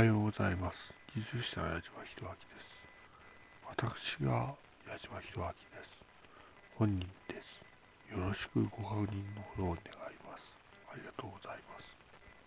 はようございます。技術者の矢島博明です。私が矢島博明です。本人です。よろしくご確認のほどお願います。ありがとうございます。